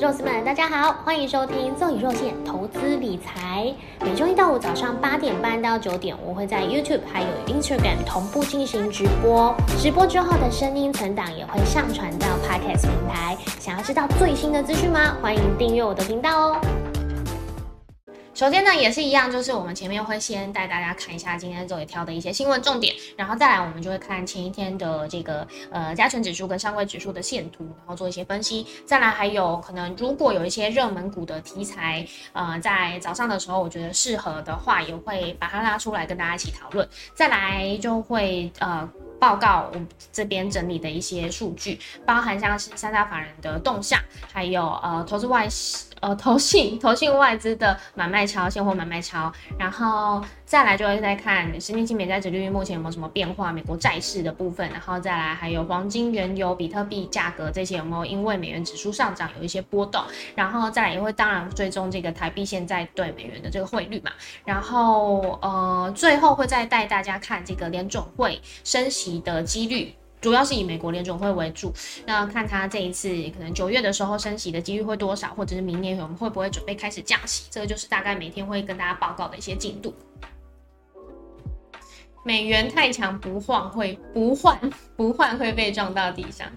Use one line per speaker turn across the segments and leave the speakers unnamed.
肉丝们，大家好，欢迎收听赠与肉馅投资理财。每周一到五早上八点半到九点，我会在 YouTube 还有 Instagram 同步进行直播。直播之后的声音存档也会上传到 Podcast 平台。想要知道最新的资讯吗？欢迎订阅我的频道哦。首先呢，也是一样，就是我们前面会先带大家看一下今天周也挑的一些新闻重点，然后再来我们就会看前一天的这个呃加权指数跟上柜指数的线图，然后做一些分析。再来还有可能如果有一些热门股的题材，呃，在早上的时候我觉得适合的话，也会把它拉出来跟大家一起讨论。再来就会呃。报告我这边整理的一些数据，包含像是三大法人的动向，还有呃投资外呃投信投信外资的买卖超现货买卖超，然后再来就会再看十年期美债指利率目前有没有什么变化，美国债市的部分，然后再来还有黄金、原油、比特币价格这些有没有因为美元指数上涨有一些波动，然后再来也会当然追踪这个台币现在对美元的这个汇率嘛，然后呃最后会再带大家看这个联总会升息。的几率主要是以美国联总会为主，那看他这一次可能九月的时候升息的几率会多少，或者是明年我们会不会准备开始降息，这个就是大概每天会跟大家报告的一些进度。美元太强不换会不换不换会被撞到地上，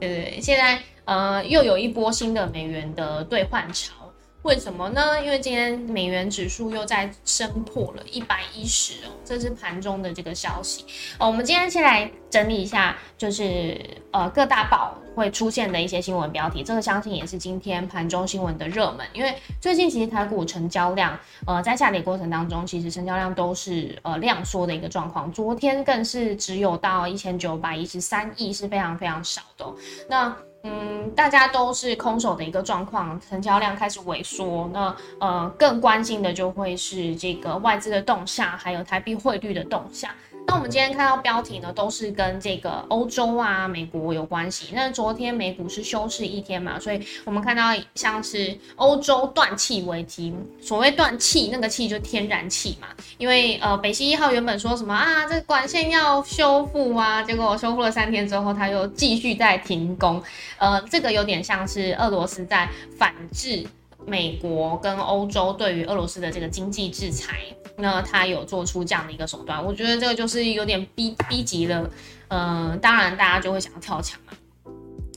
对对对，现在呃又有一波新的美元的兑换潮。为什么呢？因为今天美元指数又在升破了一百一十哦，这是盘中的这个消息哦。我们今天先来整理一下，就是呃各大报会出现的一些新闻标题，这个相信也是今天盘中新闻的热门。因为最近其实台股成交量呃在下跌过程当中，其实成交量都是呃量缩的一个状况，昨天更是只有到一千九百一十三亿，是非常非常少的。那嗯，大家都是空手的一个状况，成交量开始萎缩。那呃，更关心的就会是这个外资的动向，还有台币汇率的动向。那我们今天看到标题呢，都是跟这个欧洲啊、美国有关系。那昨天美股是休市一天嘛，所以我们看到像是欧洲断气危机。所谓断气，那个气就天然气嘛。因为呃，北溪一号原本说什么啊，这管线要修复啊，结果修复了三天之后，它又继续在停工。呃，这个有点像是俄罗斯在反制。美国跟欧洲对于俄罗斯的这个经济制裁，那他有做出这样的一个手段，我觉得这个就是有点逼逼急了，嗯，当然大家就会想要跳墙嘛。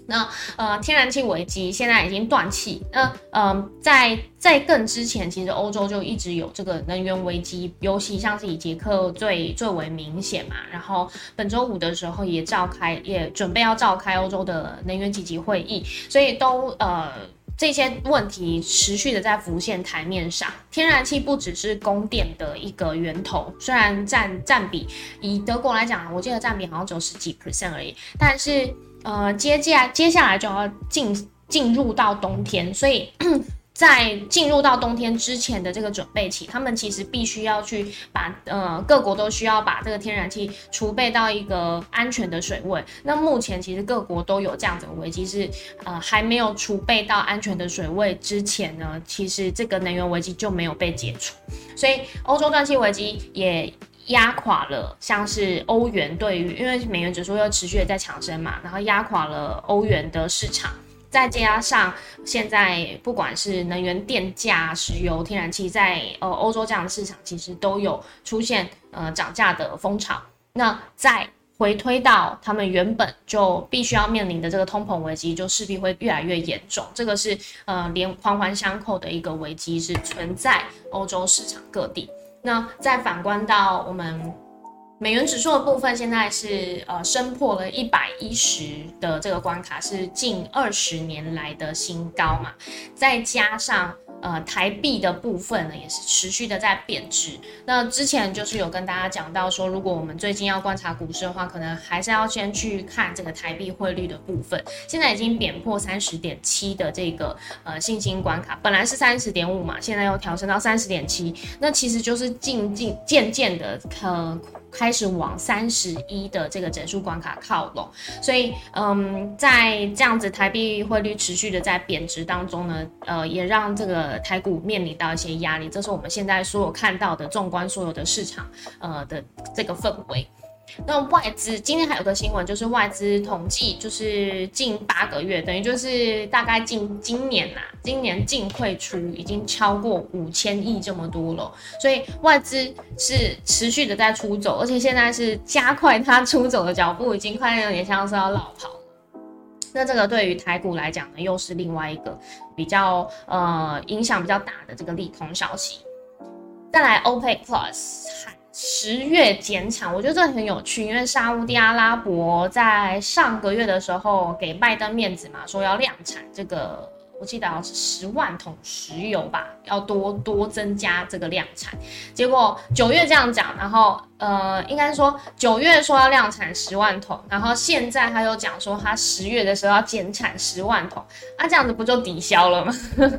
那呃，天然气危机现在已经断气，那嗯，在在更之前，其实欧洲就一直有这个能源危机，尤其像是以捷克最最为明显嘛。然后本周五的时候也召开，也准备要召开欧洲的能源紧急会议，所以都呃。这些问题持续的在浮现台面上。天然气不只是供电的一个源头，虽然占占比以德国来讲，我记得占比好像只有十几 percent 而已。但是呃，接下接下来就要进进入到冬天，所以。在进入到冬天之前的这个准备期，他们其实必须要去把呃各国都需要把这个天然气储备到一个安全的水位。那目前其实各国都有这样子的危机，是呃还没有储备到安全的水位之前呢，其实这个能源危机就没有被解除。所以欧洲断气危机也压垮了像是欧元对于，因为美元指数又持续的在强升嘛，然后压垮了欧元的市场。再加上现在不管是能源电价、石油、天然气，在呃欧洲这样的市场，其实都有出现呃涨价的风潮。那再回推到他们原本就必须要面临的这个通膨危机，就势必会越来越严重。这个是呃连环环相扣的一个危机，是存在欧洲市场各地。那再反观到我们。美元指数的部分现在是呃升破了一百一十的这个关卡，是近二十年来的新高嘛，再加上。呃，台币的部分呢，也是持续的在贬值。那之前就是有跟大家讲到说，如果我们最近要观察股市的话，可能还是要先去看这个台币汇率的部分。现在已经贬破三十点七的这个呃信心关卡，本来是三十点五嘛，现在又调升到三十点七，那其实就是渐渐渐渐的呃开始往三十一的这个整数关卡靠拢。所以嗯，在这样子台币汇率持续的在贬值当中呢，呃，也让这个。台股面临到一些压力，这是我们现在所有看到的，纵观所有的市场，呃的这个氛围。那外资今天还有个新闻，就是外资统计，就是近八个月，等于就是大概近今年呐，今年净汇出已经超过五千亿这么多了，所以外资是持续的在出走，而且现在是加快它出走的脚步，已经快有点像是要落跑了。那这个对于台股来讲呢，又是另外一个比较呃影响比较大的这个利空消息。再来，OPEC Plus。十月减产，我觉得这很有趣，因为沙地阿拉伯在上个月的时候给拜登面子嘛，说要量产这个。我记得好像是十万桶石油吧，要多多增加这个量产。结果九月这样讲，然后呃，应该说九月说要量产十万桶，然后现在他又讲说他十月的时候要减产十万桶，那这样子不就抵消了吗？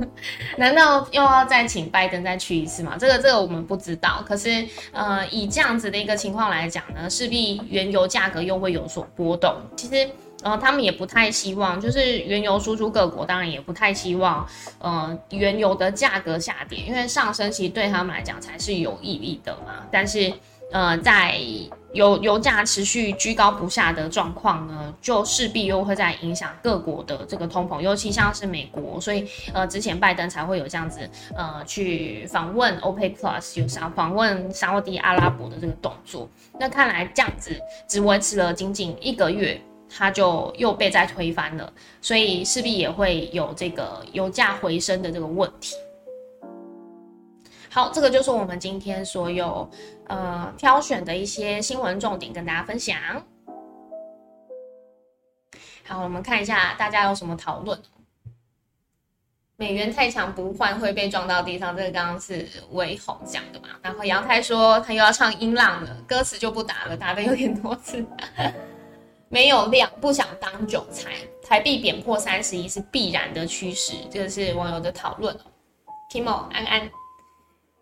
难道又要再请拜登再去一次吗？这个这个我们不知道。可是呃，以这样子的一个情况来讲呢，势必原油价格又会有所波动。其实。然后他们也不太希望，就是原油输出各国，当然也不太希望，呃，原油的价格下跌，因为上升其实对他们来讲才是有意义的嘛。但是，呃，在油油价持续居高不下的状况呢，就势必又会在影响各国的这个通膨，尤其像是美国，所以，呃，之前拜登才会有这样子，呃，去访问 OPEC Plus，有想访问沙地阿拉伯的这个动作。那看来这样子只维持了仅仅一个月。它就又被再推翻了，所以势必也会有这个油价回升的这个问题。好，这个就是我们今天所有呃挑选的一些新闻重点跟大家分享。好，我们看一下大家有什么讨论。美元太强不换会被撞到地上，这个刚刚是微红讲的嘛？然后杨太说他又要唱音浪了，歌词就不打了，打的有点多次。没有量，不想当韭菜。台币贬破三十一是必然的趋势，这个是网友的讨论 Kimo 安安，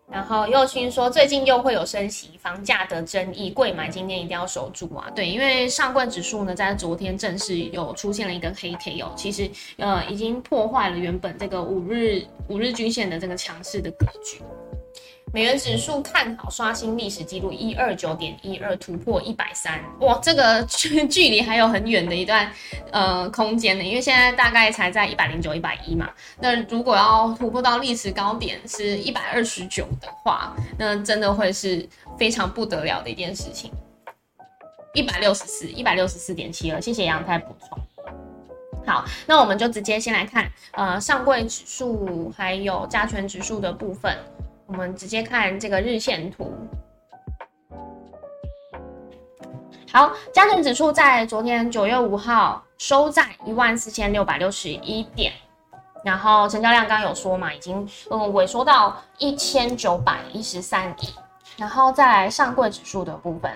然后右青说最近又会有升息，房价的争议，贵买今天一定要守住啊。对，因为上柜指数呢在昨天正式有出现了一个黑 K 哦，其实呃已经破坏了原本这个五日五日均线的这个强势的格局。美元指数看好刷新历史记录一二九点一二突破一百三，哇，这个距距离还有很远的一段呃空间呢，因为现在大概才在一百零九一百一嘛，那如果要突破到历史高点是一百二十九的话，那真的会是非常不得了的一件事情。一百六十四，一百六十四点七二，谢谢杨太补充。好，那我们就直接先来看呃上柜指数还有加权指数的部分。我们直接看这个日线图。好，加权指数在昨天九月五号收在一万四千六百六十一点，然后成交量刚刚有说嘛，已经嗯萎缩到一千九百一十三亿。然后再来上柜指数的部分，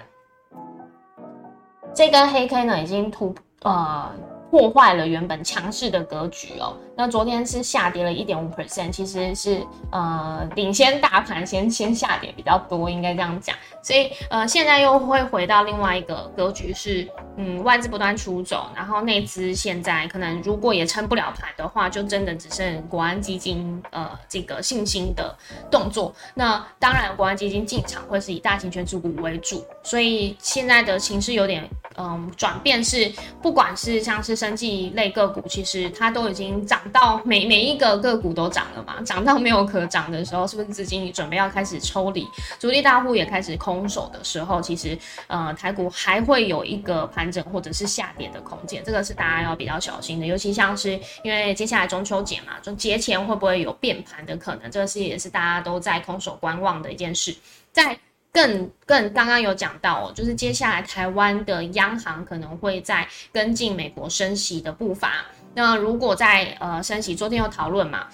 这根黑 K 呢已经突呃。破坏了原本强势的格局哦。那昨天是下跌了一点五 percent，其实是呃领先大盘先先下跌比较多，应该这样讲。所以呃现在又会回到另外一个格局，是嗯外资不断出走，然后内资现在可能如果也撑不了盘的话，就真的只剩国安基金呃这个信心的动作。那当然国安基金进场会是以大型权重股为主，所以现在的情势有点嗯转变，是不管是像是生技类个股，其实它都已经涨到每每一个个股都涨了嘛，涨到没有可涨的时候，是不是资金准备要开始抽离，主力大户也开始空手的时候，其实呃台股还会有一个盘整或者是下跌的空间，这个是大家要比较小心的，尤其像是因为接下来中秋节嘛，中节前会不会有变盘的可能，这个是也是大家都在空手观望的一件事，在。更更刚刚有讲到哦，就是接下来台湾的央行可能会在跟进美国升息的步伐。那如果在呃升息，昨天有讨论嘛，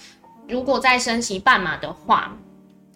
如果在升息半码的话。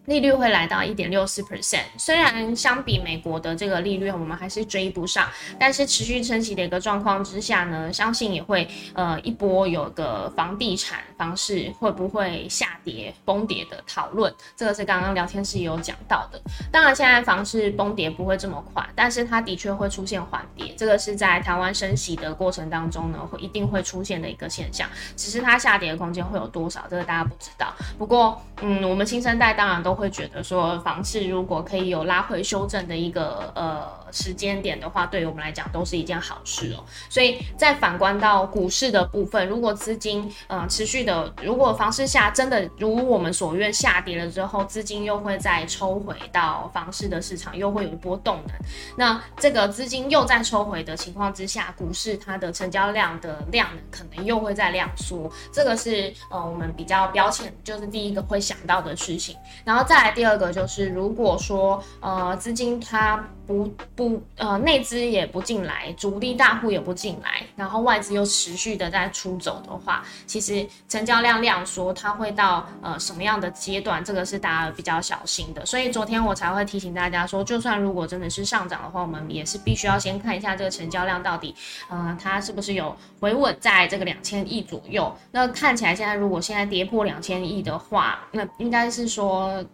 利率会来到一点六四 percent，虽然相比美国的这个利率，我们还是追不上，但是持续升息的一个状况之下呢，相信也会呃一波有个房地产方式会不会下跌崩跌的讨论，这个是刚刚聊天室有讲到的。当然现在房市崩跌不会这么快，但是它的确会出现缓跌，这个是在台湾升息的过程当中呢，会一定会出现的一个现象，只是它下跌的空间会有多少，这个大家不知道。不过嗯，我们新生代当然都。会觉得说，房市如果可以有拉回修正的一个呃时间点的话，对于我们来讲都是一件好事哦。所以再反观到股市的部分，如果资金呃持续的，如果房市下真的如我们所愿下跌了之后，资金又会再抽回到房市的市场，又会有一波动能。那这个资金又在抽回的情况之下，股市它的成交量的量可能又会在量缩，这个是呃我们比较标签，就是第一个会想到的事情。然后再来第二个就是，如果说呃资金它不不呃内资也不进来，主力大户也不进来，然后外资又持续的在出走的话，其实成交量量缩，它会到呃什么样的阶段？这个是大家比较小心的。所以昨天我才会提醒大家说，就算如果真的是上涨的话，我们也是必须要先看一下这个成交量到底，呃它是不是有回稳在这个两千亿左右。那看起来现在如果现在跌破两千亿的话，那应该是说。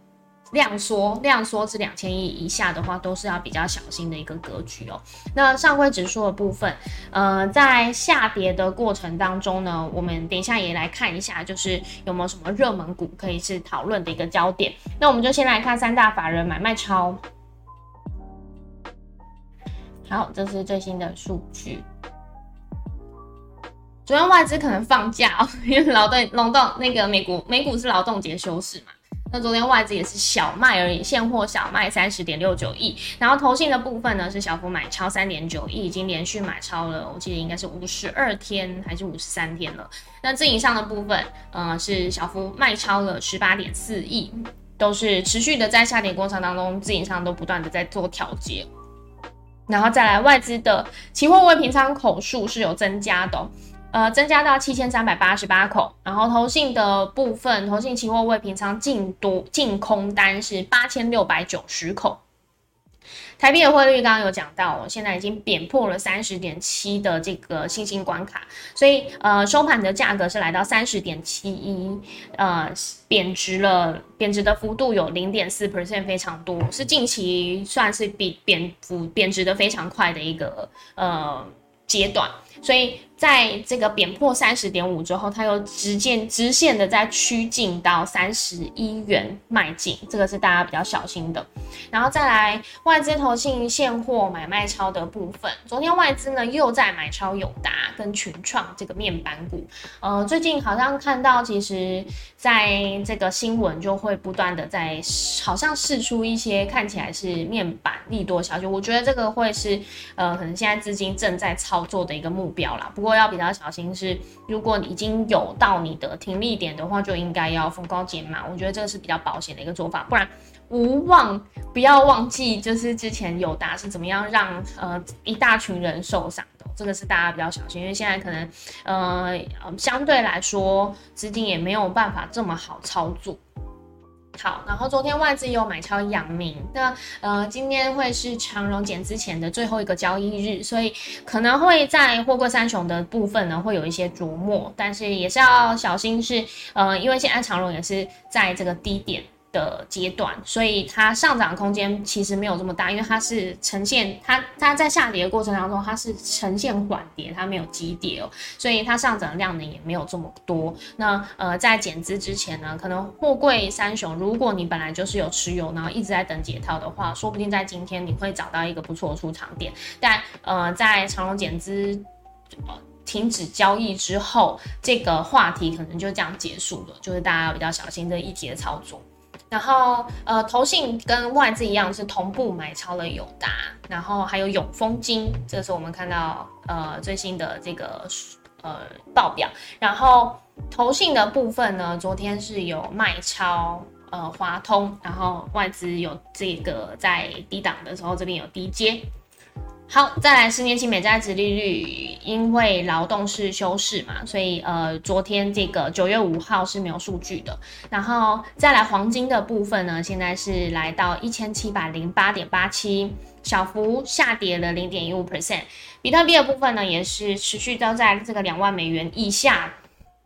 量缩，量缩至两千亿以下的话，都是要比较小心的一个格局哦。那上柜指数的部分，呃，在下跌的过程当中呢，我们等一下也来看一下，就是有没有什么热门股可以是讨论的一个焦点。那我们就先来看三大法人买卖超。好，这是最新的数据。昨天外资可能放假哦，因为劳动劳动那个美股美股是劳动节休市嘛。那昨天外资也是小卖而已，现货小卖三十点六九亿，然后投信的部分呢是小幅买超三点九亿，已经连续买超了，我记得应该是五十二天还是五十三天了。那自营上的部分，呃，是小幅卖超了十八点四亿，都是持续的在下跌过程当中，自营上都不断的在做调节。然后再来外资的期货未平仓口数是有增加的。呃，增加到七千三百八十八口，然后投信的部分，投信期货未平仓净多净空单是八千六百九十口。台币的汇率刚刚有讲到，现在已经贬破了三十点七的这个信心关卡，所以呃收盘的价格是来到三十点七一，呃贬值了，贬值的幅度有零点四 percent，非常多，是近期算是比贬幅贬值的非常快的一个呃阶段，所以。在这个贬破三十点五之后，它又直线直线的在趋近到三十一元迈进，这个是大家比较小心的。然后再来外资投信现货买卖超的部分，昨天外资呢又在买超友达跟群创这个面板股。呃，最近好像看到，其实在这个新闻就会不断的在好像试出一些看起来是面板利多消息，我觉得这个会是呃可能现在资金正在操作的一个目标啦。不不过要比较小心是，如果你已经有到你的停利点的话，就应该要逢高减码。我觉得这个是比较保险的一个做法，不然无忘不要忘记，就是之前友达是怎么样让呃一大群人受伤的，这个是大家比较小心，因为现在可能呃相对来说资金也没有办法这么好操作。好，然后昨天外资有买超阳明，那呃今天会是长荣减之前的最后一个交易日，所以可能会在货柜三雄的部分呢会有一些琢磨，但是也是要小心，是呃因为现在长荣也是在这个低点。的阶段，所以它上涨空间其实没有这么大，因为它是呈现它它在下跌的过程当中，它是呈现缓跌，它没有急跌哦，所以它上涨量呢也没有这么多。那呃，在减资之前呢，可能货柜三雄，如果你本来就是有持有，然后一直在等解套的话，说不定在今天你会找到一个不错的出场点。但呃，在长隆减资停止交易之后，这个话题可能就这样结束了，就是大家要比较小心这一节操作。然后，呃，投信跟外资一样是同步买超了友达，然后还有永丰金，这是我们看到呃最新的这个呃报表。然后投信的部分呢，昨天是有卖超呃华通，然后外资有这个在低档的时候这边有低接。好，再来十年期美债值利率，因为劳动是休市嘛，所以呃，昨天这个九月五号是没有数据的。然后再来黄金的部分呢，现在是来到一千七百零八点八七，小幅下跌了零点一五 percent。比特币的部分呢，也是持续都在这个两万美元以下，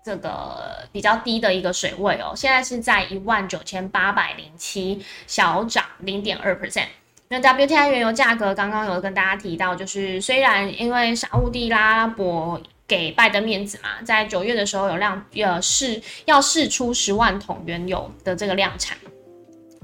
这个比较低的一个水位哦，现在是在一万九千八百零七，小涨零点二 percent。那 WTI 原油价格刚刚有跟大家提到，就是虽然因为沙地阿拉伯给拜登面子嘛，在九月的时候有量呃试要试出十万桶原油的这个量产，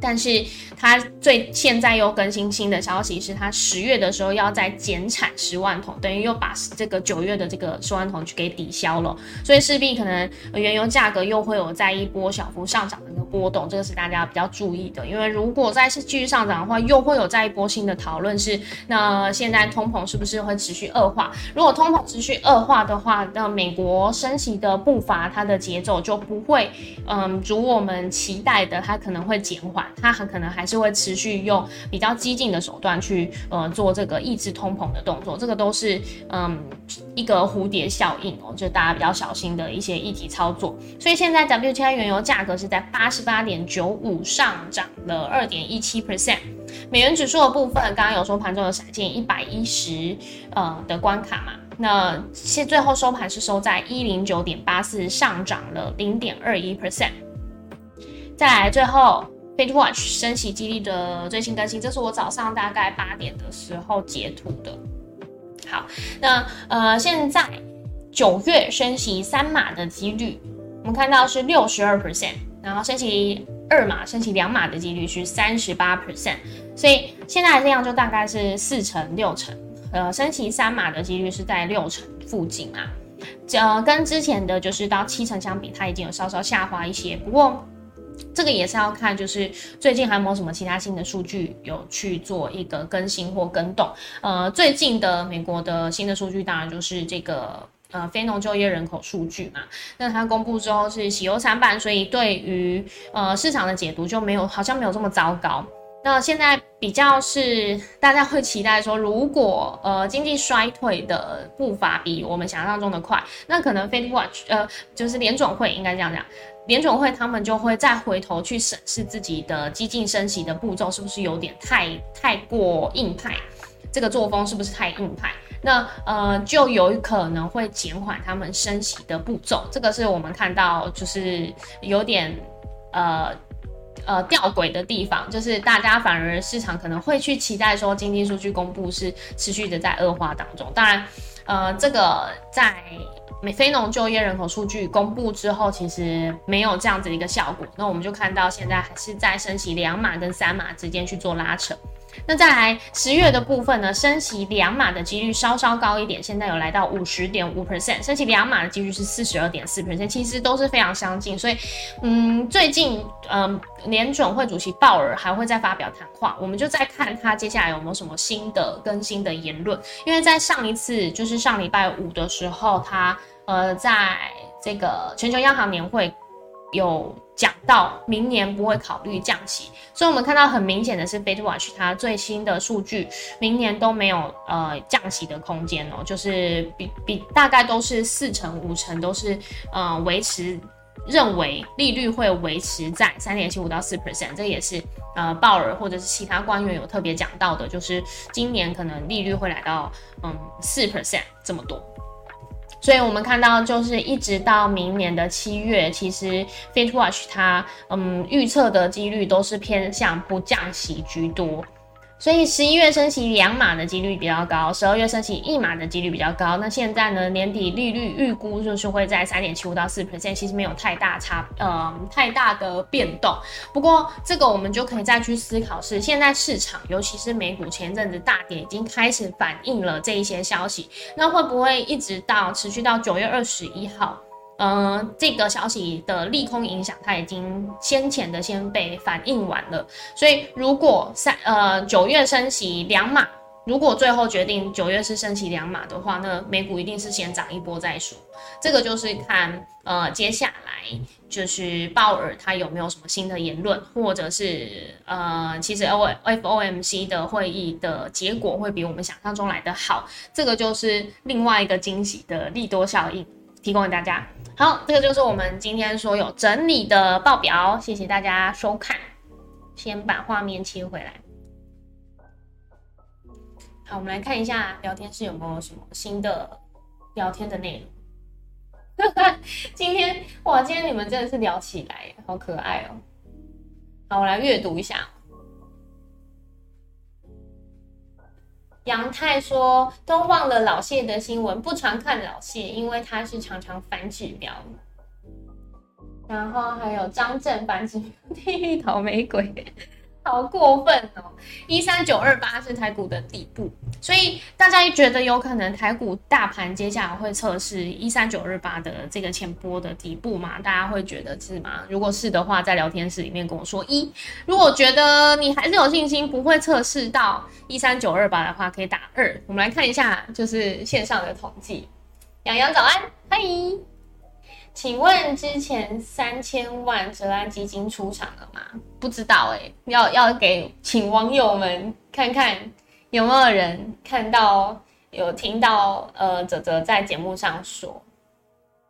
但是它最现在又更新新的消息，是它十月的时候要再减产十万桶，等于又把这个九月的这个十万桶去给抵消了，所以势必可能原油价格又会有在一波小幅上涨的一个波动，这个是大家比较注意的。因为如果再是继续上涨的话，又会有再一波新的讨论，是那现在通膨是不是会持续恶化？如果通膨持续恶化的话，那美国升息的步伐它的节奏就不会嗯如我们期待的，它可能会减缓。它很可能还是会持续用比较激进的手段去呃做这个抑制通膨的动作，这个都是嗯一个蝴蝶效应哦，就大家比较小心的一些议题操作。所以现在 WTI 原油价格是在八十八点九五上涨了二点一七 percent，美元指数的部分刚刚有说盘中有闪现一百一十呃的关卡嘛，那现最后收盘是收在一零九点八四，上涨了零点二一 percent。再来最后。Fed Watch 升息几率的最新更新，这是我早上大概八点的时候截图的。好，那呃，现在九月升息三码的几率，我们看到是六十二 percent，然后升息二码、升息两码的几率是三十八 percent，所以现在这样就大概是四成六成。呃，升息三码的几率是在六成附近啊，呃，跟之前的就是到七成相比，它已经有稍稍下滑一些，不过。这个也是要看，就是最近还有没有什么其他新的数据有去做一个更新或更动。呃，最近的美国的新的数据当然就是这个呃非农就业人口数据嘛。那它公布之后是喜忧参半，所以对于呃市场的解读就没有好像没有这么糟糕。那现在比较是大家会期待说，如果呃经济衰退的步伐比我们想象中的快，那可能 Fed Watch 呃就是联总会应该这样讲。联总会他们就会再回头去审视自己的激进升息的步骤是不是有点太太过硬派，这个作风是不是太硬派？那呃就有可能会减缓他们升息的步骤。这个是我们看到就是有点呃呃吊诡的地方，就是大家反而市场可能会去期待说经济数据公布是持续的在恶化当中。当然，呃这个在。美非农就业人口数据公布之后，其实没有这样子的一个效果。那我们就看到现在还是在升息两码跟三码之间去做拉扯。那再来十月的部分呢，升息两码的几率稍稍高一点，现在有来到五十点五 percent，升息两码的几率是四十二点四 percent，其实都是非常相近。所以，嗯，最近，嗯，联准会主席鲍尔还会再发表谈话，我们就再看他接下来有没有什么新的更新的言论。因为在上一次就是上礼拜五的时候，他呃在这个全球央行年会有。讲到明年不会考虑降息，所以我们看到很明显的是，Fed Watch 它最新的数据，明年都没有呃降息的空间哦，就是比比大概都是四成五成都是呃维持，认为利率会维持在三点七五到四 percent，这也是呃鲍尔或者是其他官员有特别讲到的，就是今年可能利率会来到嗯四 percent 这么多。所以我们看到，就是一直到明年的七月，其实 Fitwatch 它嗯预测的几率都是偏向不降息居多。所以十一月升息两码的几率比较高，十二月升息一码的几率比较高。那现在呢，年底利率预估就是会在三点七五到四 percent，其实没有太大差，呃，太大的变动。不过这个我们就可以再去思考，是现在市场，尤其是美股前阵子大跌，已经开始反映了这一些消息，那会不会一直到持续到九月二十一号？嗯，这个消息的利空影响，它已经先前的先被反映完了。所以，如果三呃九月升息两码，如果最后决定九月是升息两码的话，那美股一定是先涨一波再说。这个就是看呃接下来就是鲍尔他有没有什么新的言论，或者是呃其实 O F O M C 的会议的结果会比我们想象中来的好。这个就是另外一个惊喜的利多效应，提供给大家。好，这个就是我们今天所有整理的报表，谢谢大家收看。先把画面切回来。好，我们来看一下聊天室有没有什么新的聊天的内容。今天哇，今天你们真的是聊起来，好可爱哦。好，我来阅读一下。杨太说：“都忘了老谢的新闻，不常看老谢，因为他是常常反指标。”然后还有张震繁殖地狱倒霉鬼。好过分哦！一三九二八是台股的底部，所以大家觉得有可能台股大盘接下来会测试一三九二八的这个前波的底部吗？大家会觉得是吗？如果是的话，在聊天室里面跟我说一；如果觉得你还是有信心不会测试到一三九二八的话，可以打二。我们来看一下，就是线上的统计。洋洋早安，嗨。请问之前三千万泽安基金出场了吗？不知道哎，要要给请网友们看看有没有人看到有听到呃泽泽在节目上说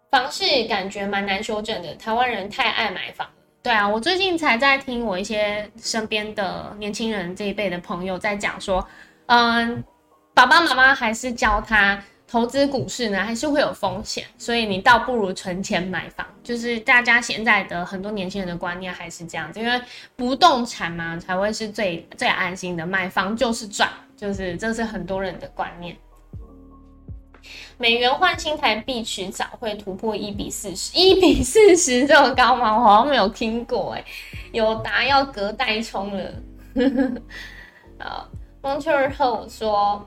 房市感觉蛮难修正的，台湾人太爱买房了。对啊，我最近才在听我一些身边的年轻人这一辈的朋友在讲说，嗯，爸爸妈妈还是教他。投资股市呢，还是会有风险，所以你倒不如存钱买房。就是大家现在的很多年轻人的观念还是这样子，因为不动产嘛才会是最最安心的，买房就是赚，就是这是很多人的观念。美元换新台币迟早会突破一比四十，一比四十这么高吗？我好像没有听过哎，有答要隔代冲了。好，蒙秋儿后说。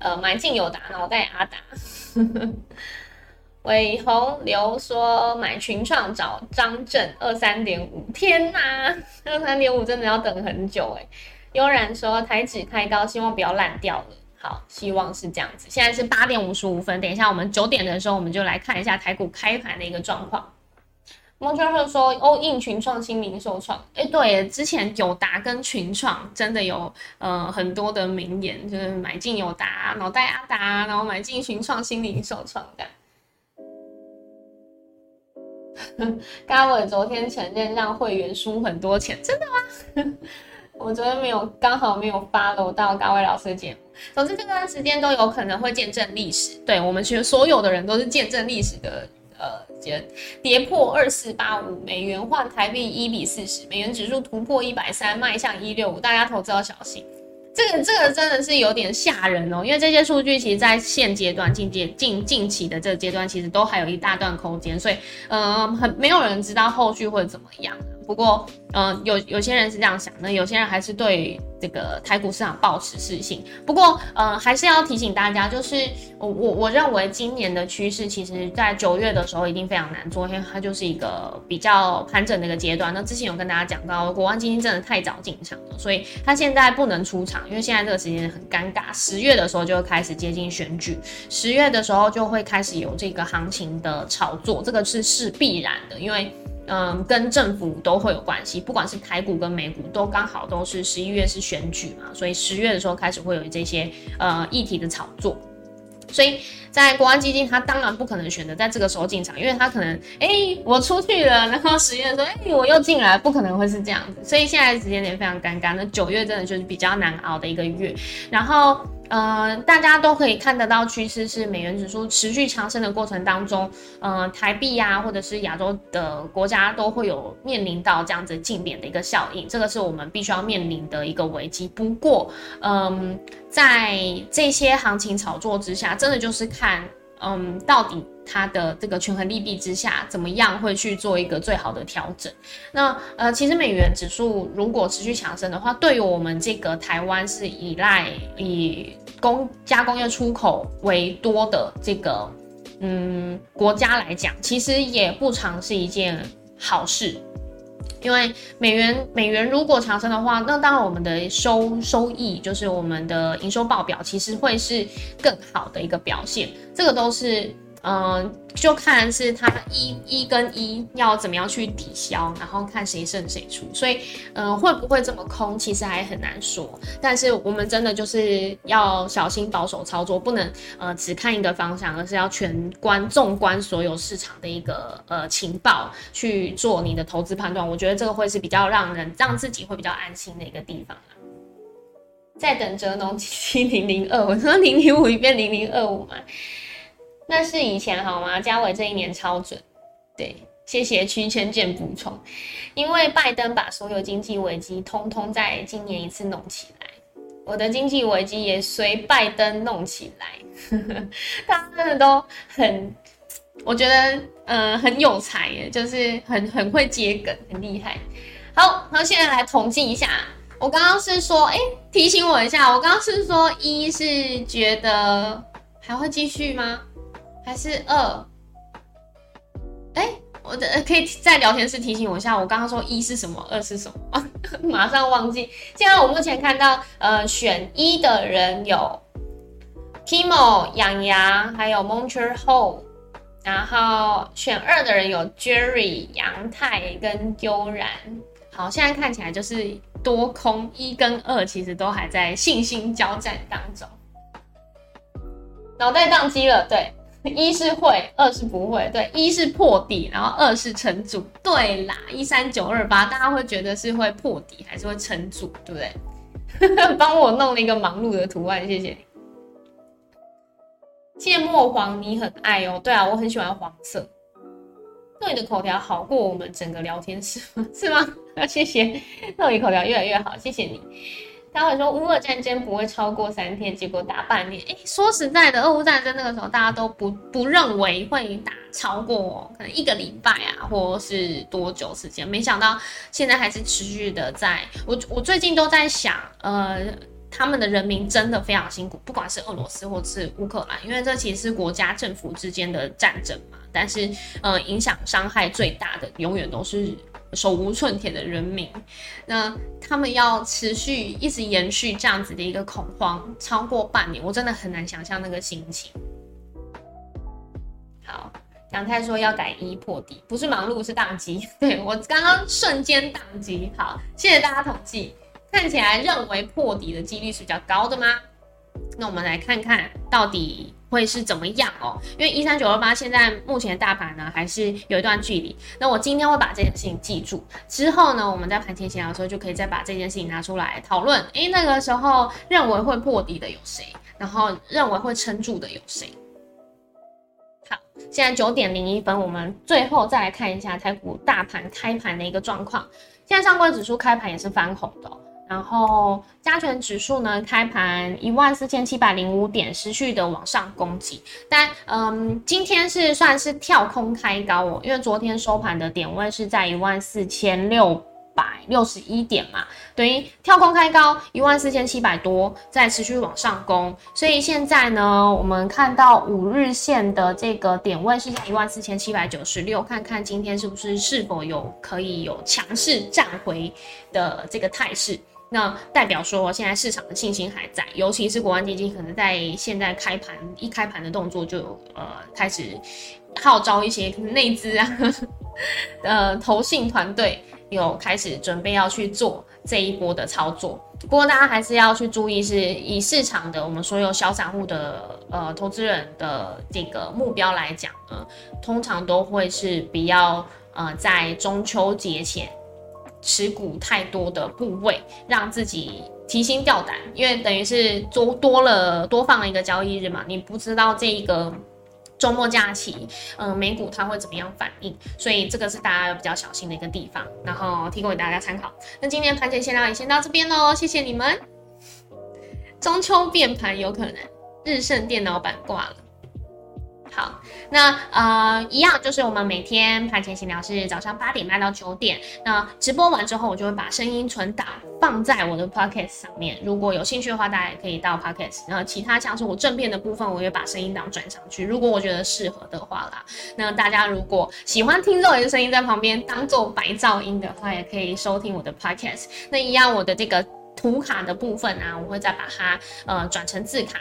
呃，买进有打脑袋阿达，伟红流说买群创找张震二三点五，天哪，二三点五真的要等很久哎。悠然说台指开高，希望不要烂掉了。好，希望是这样子。现在是八点五十五分，等一下我们九点的时候，我们就来看一下台股开盘的一个状况。孟川鹤说：“欧印群创新零售创，哎，对，之前友达跟群创真的有呃很多的名言，就是买进友达，脑袋阿达，然后买进群创新零售创的。高伟昨天承认让会员输很多钱，真的吗？我昨天没有，刚好没有 follow 到高伟老师的节目。总之这段时间都有可能会见证历史，对我们其实所有的人都是见证历史的。”呃，跌跌破二四八五美元换台币一比四十，美元指数突破一百三，迈向一六五，大家投资要小心。这个这个真的是有点吓人哦，因为这些数据其实，在现阶段、近阶近近期的这个阶段，其实都还有一大段空间，所以嗯，很没有人知道后续会怎么样。不过，嗯，有有些人是这样想那，有些人还是对这个台股市场抱持自信。不过，呃，还是要提醒大家，就是我我我认为今年的趋势，其实在九月的时候一定非常难做，因为它就是一个比较盘整的一个阶段。那之前有跟大家讲到，国安基金真的太早进场了，所以它现在不能出场，因为现在这个时间很尴尬。十月的时候就会开始接近选举，十月的时候就会开始有这个行情的炒作，这个是是必然的，因为。嗯，跟政府都会有关系，不管是台股跟美股，都刚好都是十一月是选举嘛，所以十月的时候开始会有这些呃议题的炒作，所以在国安基金，它当然不可能选择在这个时候进场，因为它可能哎我出去了，然后十月的时候哎我又进来，不可能会是这样子，所以现在时间点非常尴尬，那九月真的就是比较难熬的一个月，然后。呃，大家都可以看得到趋势是美元指数持续强升的过程当中，呃，台币呀，或者是亚洲的国家都会有面临到这样子净贬的一个效应，这个是我们必须要面临的一个危机。不过，嗯，在这些行情炒作之下，真的就是看。嗯，到底它的这个权衡利弊之下，怎么样会去做一个最好的调整？那呃，其实美元指数如果持续强升的话，对于我们这个台湾是依赖以工加工业出口为多的这个嗯国家来讲，其实也不常是一件好事。因为美元美元如果强升的话，那当然我们的收收益就是我们的营收报表，其实会是更好的一个表现。这个都是。嗯，就看是它一一跟一要怎么样去抵消，然后看谁胜谁出。所以，嗯，会不会这么空，其实还很难说。但是我们真的就是要小心保守操作，不能呃只看一个方向，而是要全观纵观所有市场的一个呃情报去做你的投资判断。我觉得这个会是比较让人让自己会比较安心的一个地方在等哲农七七零零二，我说零零五一变零零二五嘛。那是以前好吗？嘉伟这一年超准，对，谢谢区千健补充。因为拜登把所有经济危机通通在今年一次弄起来，我的经济危机也随拜登弄起来。大家真的都很我觉得呃很有才耶，就是很很会接梗，很厉害。好，那现在来统计一下。我刚刚是说，哎，提醒我一下，我刚刚是说一是觉得还会继续吗？还是二？哎，我的可以在聊天室提醒我一下，我刚刚说一是什么，二是什么？马上忘记。现在我目前看到，呃，选一的人有 Kimo、杨洋，还有 Monter Ho，然后选二的人有 Jerry、杨泰跟悠然。好，现在看起来就是多空一跟二，其实都还在信心交战当中。脑袋宕机了，对，一是会，二是不会，对，一是破底，然后二是撑住，对啦，一三九二八，大家会觉得是会破底还是会撑住，对不对？帮我弄了一个忙碌的图案，谢谢你。芥末黄你很爱哦，对啊，我很喜欢黄色。那你的口条好过我们整个聊天室？是吗？谢谢，那你口条越来越好，谢谢你。他会说乌俄战争不会超过三天，结果打半年。哎，说实在的，俄乌战争那个时候大家都不不认为会打超过可能一个礼拜啊，或是多久时间，没想到现在还是持续的在。我我最近都在想，呃。他们的人民真的非常辛苦，不管是俄罗斯或是乌克兰，因为这其实是国家政府之间的战争嘛。但是，呃，影响伤害最大的永远都是手无寸铁的人民。那他们要持续一直延续这样子的一个恐慌超过半年，我真的很难想象那个心情。好，杨太说要改一破底，不是忙碌是宕机。对我刚刚瞬间宕机。好，谢谢大家统计。看起来认为破底的几率是比较高的吗？那我们来看看到底会是怎么样哦。因为一三九二八现在目前大盘呢还是有一段距离。那我今天会把这件事情记住，之后呢我们在盘前闲聊的时候就可以再把这件事情拿出来讨论。诶，那个时候认为会破底的有谁？然后认为会撑住的有谁？好，现在九点零一分，我们最后再来看一下台股大盘开盘的一个状况。现在上柜指数开盘也是翻红的。然后加权指数呢，开盘一万四千七百零五点，持续的往上攻击。但嗯，今天是算是跳空开高哦，因为昨天收盘的点位是在一万四千六百六十一点嘛，等于跳空开高一万四千七百多，在持续往上攻。所以现在呢，我们看到五日线的这个点位是在一万四千七百九十六，看看今天是不是是否有可以有强势站回的这个态势。那代表说，现在市场的信心还在，尤其是国安基金可能在现在开盘一开盘的动作就呃开始号召一些内资啊，呃投信团队有开始准备要去做这一波的操作。不过大家还是要去注意，是以市场的我们所有小散户的呃投资人的这个目标来讲呢，通常都会是比较呃在中秋节前。持股太多的部位，让自己提心吊胆，因为等于是多多了多放了一个交易日嘛，你不知道这一个周末假期，嗯，美股它会怎么样反应，所以这个是大家比较小心的一个地方，然后提供给大家参考。那今天盘前先聊也先到这边喽，谢谢你们。中秋变盘有可能，日盛电脑板挂了。好，那呃，一样就是我们每天盘前闲聊是早上八点半到九点。那直播完之后，我就会把声音存档放在我的 podcast 上面。如果有兴趣的话，大家也可以到 podcast。然后其他像是我正片的部分，我也把声音档转上去。如果我觉得适合的话啦，那大家如果喜欢听肉爷的声音在旁边当做白噪音的话，也可以收听我的 podcast。那一样我的这个图卡的部分啊，我会再把它呃转成字卡。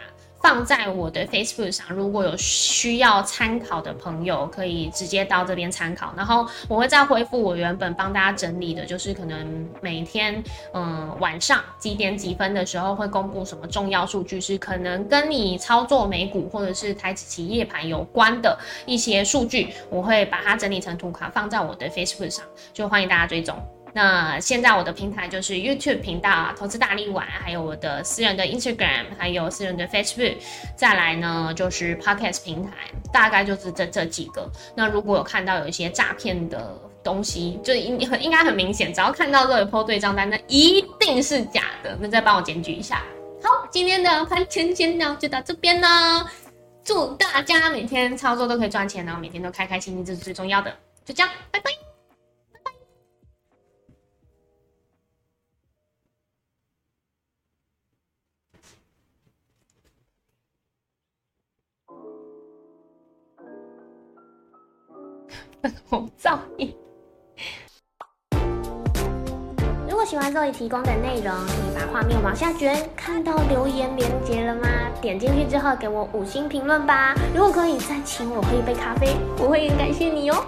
放在我的 Facebook 上，如果有需要参考的朋友，可以直接到这边参考。然后我会再恢复我原本帮大家整理的，就是可能每天嗯晚上几点几分的时候会公布什么重要数据，是可能跟你操作美股或者是台子期夜盘有关的一些数据，我会把它整理成图卡放在我的 Facebook 上，就欢迎大家追踪。那现在我的平台就是 YouTube 频道啊投资大力丸，还有我的私人的 Instagram，还有私人的 Facebook，再来呢就是 Podcast 平台，大概就是这这几个。那如果有看到有一些诈骗的东西，就应很应该很明显，只要看到这个 PO 对账单，那一定是假的。那再帮我检举一下。好，今天的盘前闲聊就到这边了。祝大家每天操作都可以赚钱，然后每天都开开心心，这是最重要的。就这样，拜拜。粉红噪音。如果喜欢这里提供的内容，可以把画面往下卷，看到留言连接了吗？点进去之后给我五星评论吧。如果可以再请我喝一杯咖啡，我会很感谢你哦。